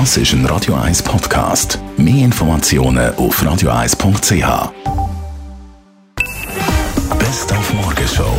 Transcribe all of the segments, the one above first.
Das ist ein Radio 1 Podcast. Mehr Informationen auf radio1.ch. Best auf Morgenshow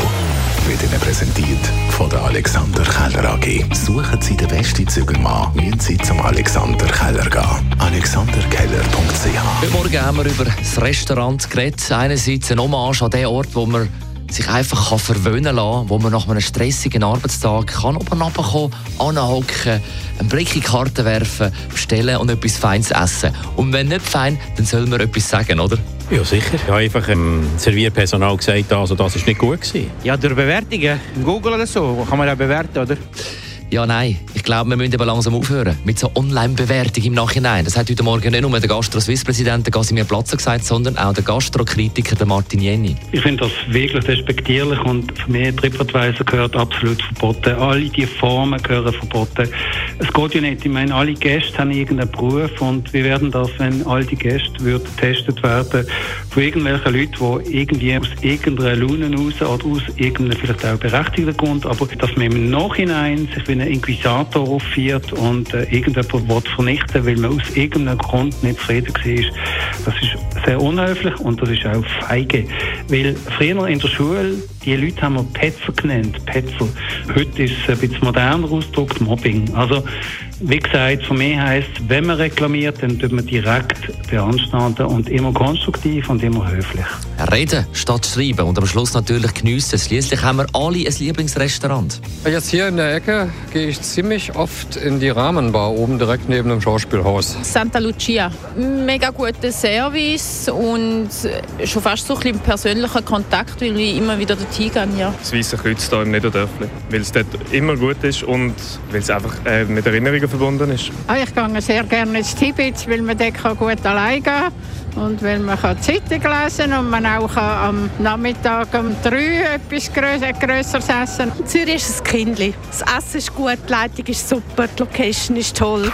wird Ihnen präsentiert von der Alexander Keller AG. Suchen Sie den besten Zügelmann, müssen Sie zum Alexander Keller gehen. AlexanderKeller.ch Heute Morgen haben wir über das Restaurant geredet. Einerseits ein Hommage an den Ort, wo man sich einfach kann verwöhnen kann, wo man nach einem stressigen Arbeitstag kann oben runterkommen, anhocken, einen Blick in die Karte werfen, bestellen und etwas Feines essen. Und wenn nicht fein, dann soll man etwas sagen, oder? Ja, sicher. Ich habe einfach dem Servierpersonal gesagt, also das ist nicht gut gewesen. Ja, durch Bewertungen. Google oder so kann man ja bewerten, oder? Ja, nein. Ich glaube, wir müssen aber langsam aufhören mit so Online-Bewertung im Nachhinein. Das hat heute Morgen nicht nur der Gastro-Swiss-Präsident Casimir Platzer gesagt, sondern auch der Gastro-Kritiker Martin Jenny. Ich finde das wirklich respektierlich und für mich TripAdvisor gehört absolut verboten. Alle diese Formen gehören verboten. Es geht ja nicht. Ich meine, alle Gäste haben irgendeinen Beruf und wie werden das, wenn all die Gäste würden getestet werden von irgendwelchen Leuten, die irgendwie aus irgendeiner Laune raus oder aus irgendeinem vielleicht auch berechtigten Grund, aber dass man im Nachhinein sich wie ein Inquisitor aufführt und äh, irgendjemand will vernichten weil man aus irgendeinem Grund nicht zufrieden war, das ist sehr unhöflich und das ist auch feige. Weil früher in der Schule, die Leute haben wir Petzer genannt, Petzer. Heute ist es ein bisschen moderner ausgedrückt, Mobbing. Also, wie gesagt, für mich heisst wenn man reklamiert, dann tut man direkt beanstanden und immer konstruktiv und immer höflich. Reden statt schreiben und am Schluss natürlich geniessen. Schließlich haben wir alle ein Lieblingsrestaurant. Jetzt hier in der Ecke gehe ich ziemlich oft in die Rahmenbar oben direkt neben dem Schauspielhaus. Santa Lucia. Mega guter Service und schon fast so ein bisschen persönlicher Kontakt, weil ich immer wieder dorthin gehe. Ja. Das Weisse Kreuz hier im Niederdörfli. Weil es dort immer gut ist und weil es einfach äh, mit Erinnerungen verbunden ist. Ah, ich gehe sehr gerne ins Tibet, weil man dort gut allein gehen kann. Und weil man kann Zeitung lesen und man auch kann am Nachmittag um drei etwas Größeres essen Zürich ist ein Kindli. Das Essen ist gut, die Leitung ist super, die Location ist toll.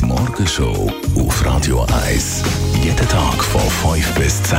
Die Morgenshow auf Radio 1. Jeden Tag von 5 bis 10.